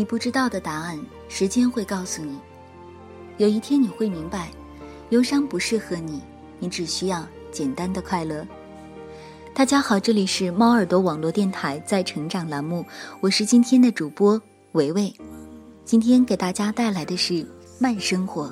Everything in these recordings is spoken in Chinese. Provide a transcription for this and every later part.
你不知道的答案，时间会告诉你。有一天你会明白，忧伤不适合你，你只需要简单的快乐。大家好，这里是猫耳朵网络电台在成长栏目，我是今天的主播维维。今天给大家带来的是慢生活。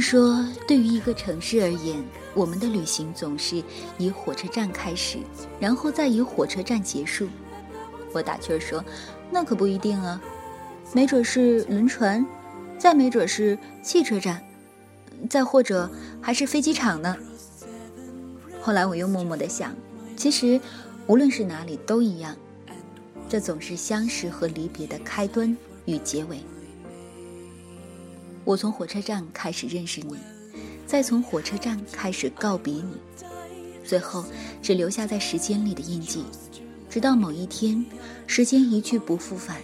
说，对于一个城市而言，我们的旅行总是以火车站开始，然后再以火车站结束。我打趣儿说：“那可不一定啊，没准是轮船，再没准是汽车站，再或者还是飞机场呢。”后来我又默默的想，其实无论是哪里都一样，这总是相识和离别的开端与结尾。我从火车站开始认识你，再从火车站开始告别你，最后只留下在时间里的印记，直到某一天，时间一去不复返，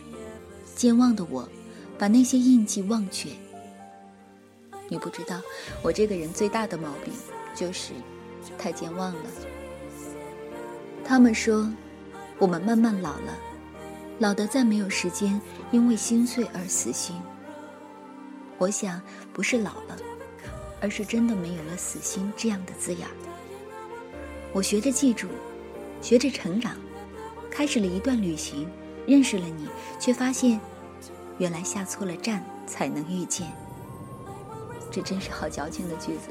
健忘的我，把那些印记忘却。你不知道，我这个人最大的毛病就是太健忘了。他们说，我们慢慢老了，老的再没有时间因为心碎而死心。我想，不是老了，而是真的没有了“死心”这样的字眼。我学着记住，学着成长，开始了一段旅行，认识了你，却发现，原来下错了站才能遇见。这真是好矫情的句子。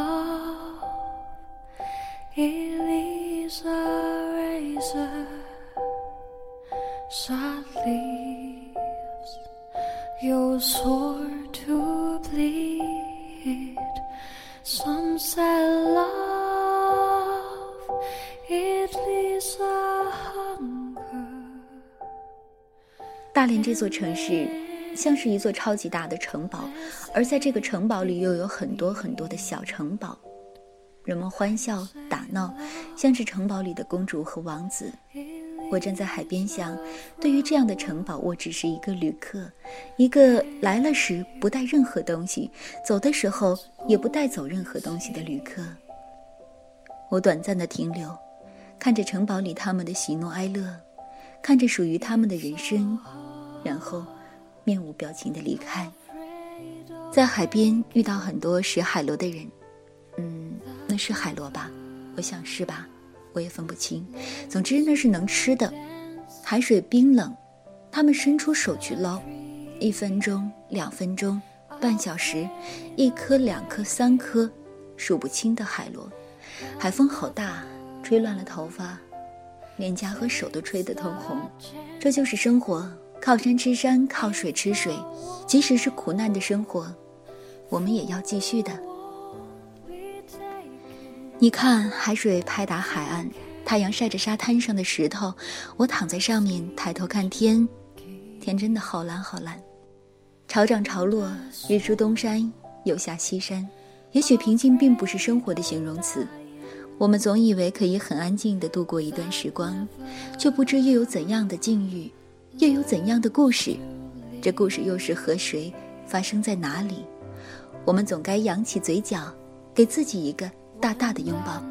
大连这座城市像是一座超级大的城堡，而在这个城堡里又有很多很多的小城堡，人们欢笑打闹，像是城堡里的公主和王子。我站在海边想，对于这样的城堡，我只是一个旅客，一个来了时不带任何东西，走的时候也不带走任何东西的旅客。我短暂的停留，看着城堡里他们的喜怒哀乐，看着属于他们的人生，然后面无表情的离开。在海边遇到很多食海螺的人，嗯，那是海螺吧？我想是吧。我也分不清，总之那是能吃的。海水冰冷，他们伸出手去捞，一分钟、两分钟、半小时，一颗、两颗、三颗，数不清的海螺。海风好大，吹乱了头发，脸颊和手都吹得通红。这就是生活，靠山吃山，靠水吃水。即使是苦难的生活，我们也要继续的。你看，海水拍打海岸，太阳晒着沙滩上的石头，我躺在上面抬头看天，天真的好蓝好蓝。潮涨潮落，日出东山，又下西山。也许平静并不是生活的形容词。我们总以为可以很安静的度过一段时光，却不知又有怎样的境遇，又有怎样的故事。这故事又是和谁发生在哪里？我们总该扬起嘴角，给自己一个大大的拥抱。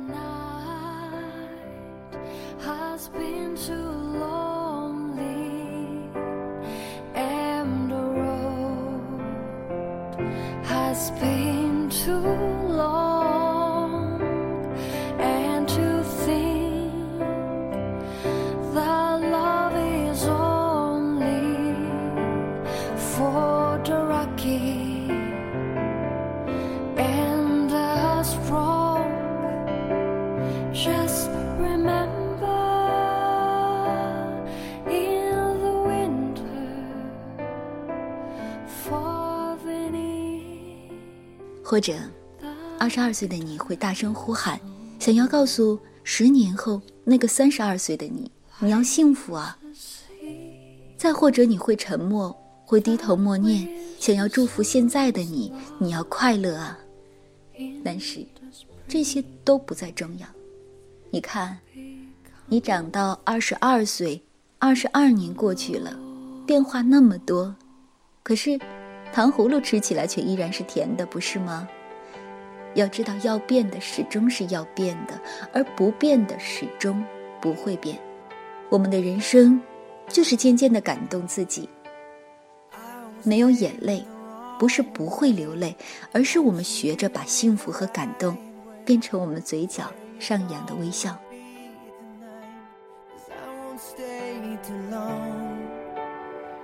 或者，二十二岁的你会大声呼喊，想要告诉十年后那个三十二岁的你，你要幸福啊。再或者，你会沉默，会低头默念，想要祝福现在的你，你要快乐啊。但是，这些都不再重要。你看，你长到二十二岁，二十二年过去了，变化那么多，可是。糖葫芦吃起来却依然是甜的，不是吗？要知道，要变的始终是要变的，而不变的始终不会变。我们的人生，就是渐渐的感动自己。没有眼泪，不是不会流泪，而是我们学着把幸福和感动，变成我们嘴角上扬的微笑。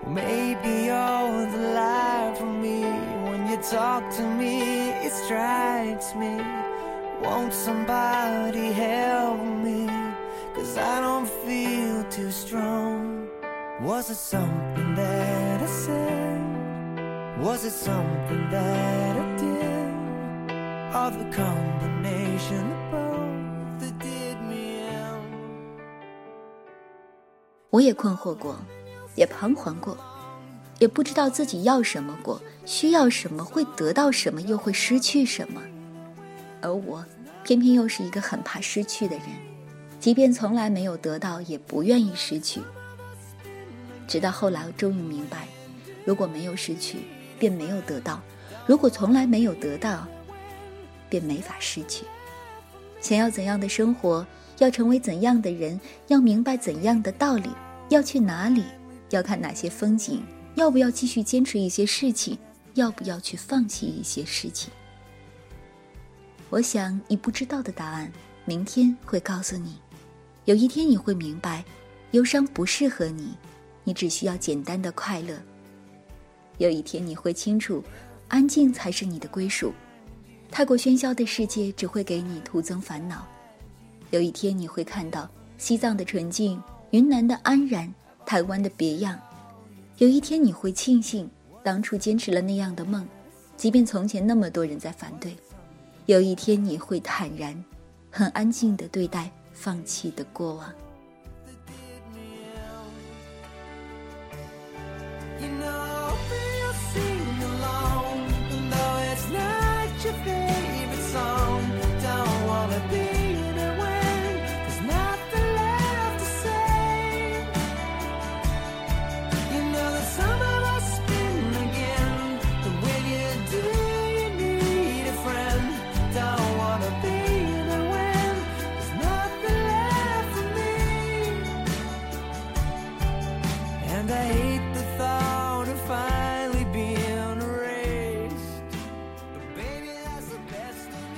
Maybe you're the light for me When you talk to me, it strikes me Won't somebody help me Cause I don't feel too strong Was it something that I said? Was it something that I did? Or the combination of both 我也困惑过。也彷徨过，也不知道自己要什么过，需要什么，会得到什么，又会失去什么。而我，偏偏又是一个很怕失去的人，即便从来没有得到，也不愿意失去。直到后来，我终于明白，如果没有失去，便没有得到；如果从来没有得到，便没法失去。想要怎样的生活，要成为怎样的人，要明白怎样的道理，要去哪里。要看哪些风景，要不要继续坚持一些事情，要不要去放弃一些事情？我想你不知道的答案，明天会告诉你。有一天你会明白，忧伤不适合你，你只需要简单的快乐。有一天你会清楚，安静才是你的归属，太过喧嚣的世界只会给你徒增烦恼。有一天你会看到西藏的纯净，云南的安然。台湾的别样，有一天你会庆幸当初坚持了那样的梦，即便从前那么多人在反对。有一天你会坦然、很安静地对待放弃的过往。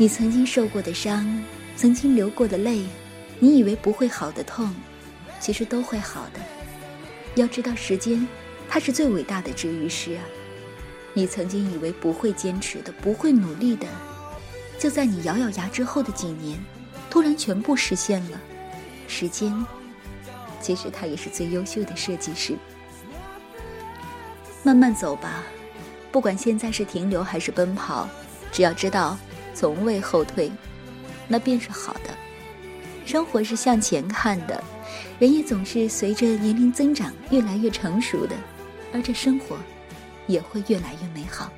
你曾经受过的伤，曾经流过的泪，你以为不会好的痛，其实都会好的。要知道，时间，它是最伟大的治愈师啊！你曾经以为不会坚持的、不会努力的，就在你咬咬牙之后的几年，突然全部实现了。时间，其实它也是最优秀的设计师。慢慢走吧，不管现在是停留还是奔跑，只要知道从未后退，那便是好的。生活是向前看的。人也总是随着年龄增长越来越成熟的，而这生活也会越来越美好。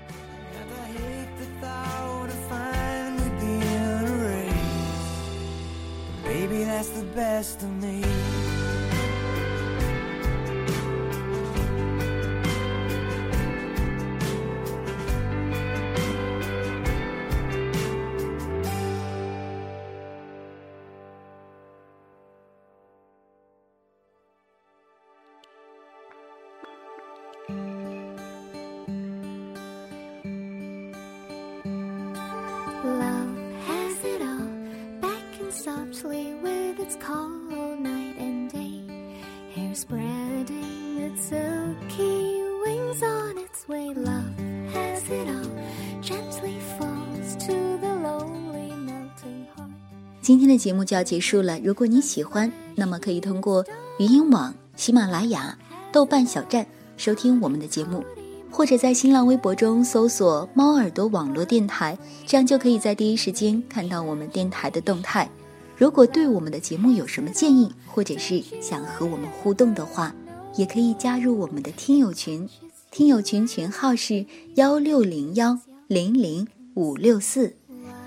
今天的节目就要结束了。如果你喜欢，那么可以通过语音网、喜马拉雅、豆瓣小站收听我们的节目，或者在新浪微博中搜索“猫耳朵网络电台”，这样就可以在第一时间看到我们电台的动态。如果对我们的节目有什么建议，或者是想和我们互动的话，也可以加入我们的听友群。听友群群号是幺六零幺零零五六四。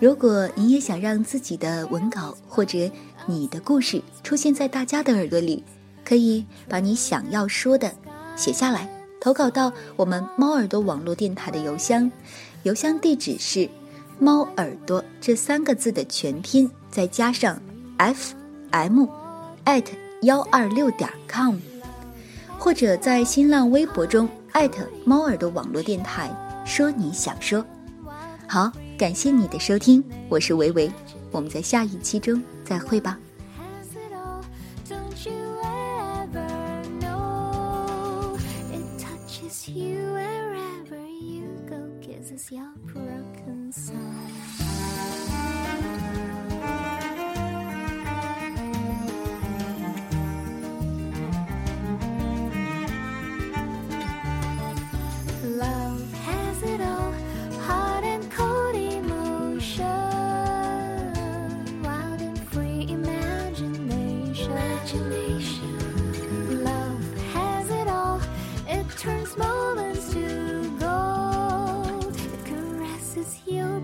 如果你也想让自己的文稿或者你的故事出现在大家的耳朵里，可以把你想要说的写下来，投稿到我们猫耳朵网络电台的邮箱，邮箱地址是“猫耳朵”这三个字的全拼，再加上 “f m”，at 幺二六点 com，或者在新浪微博中艾特猫耳朵网络电台说你想说，好。感谢你的收听，我是维维，我们在下一期中再会吧。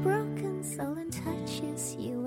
broken soul and touches you.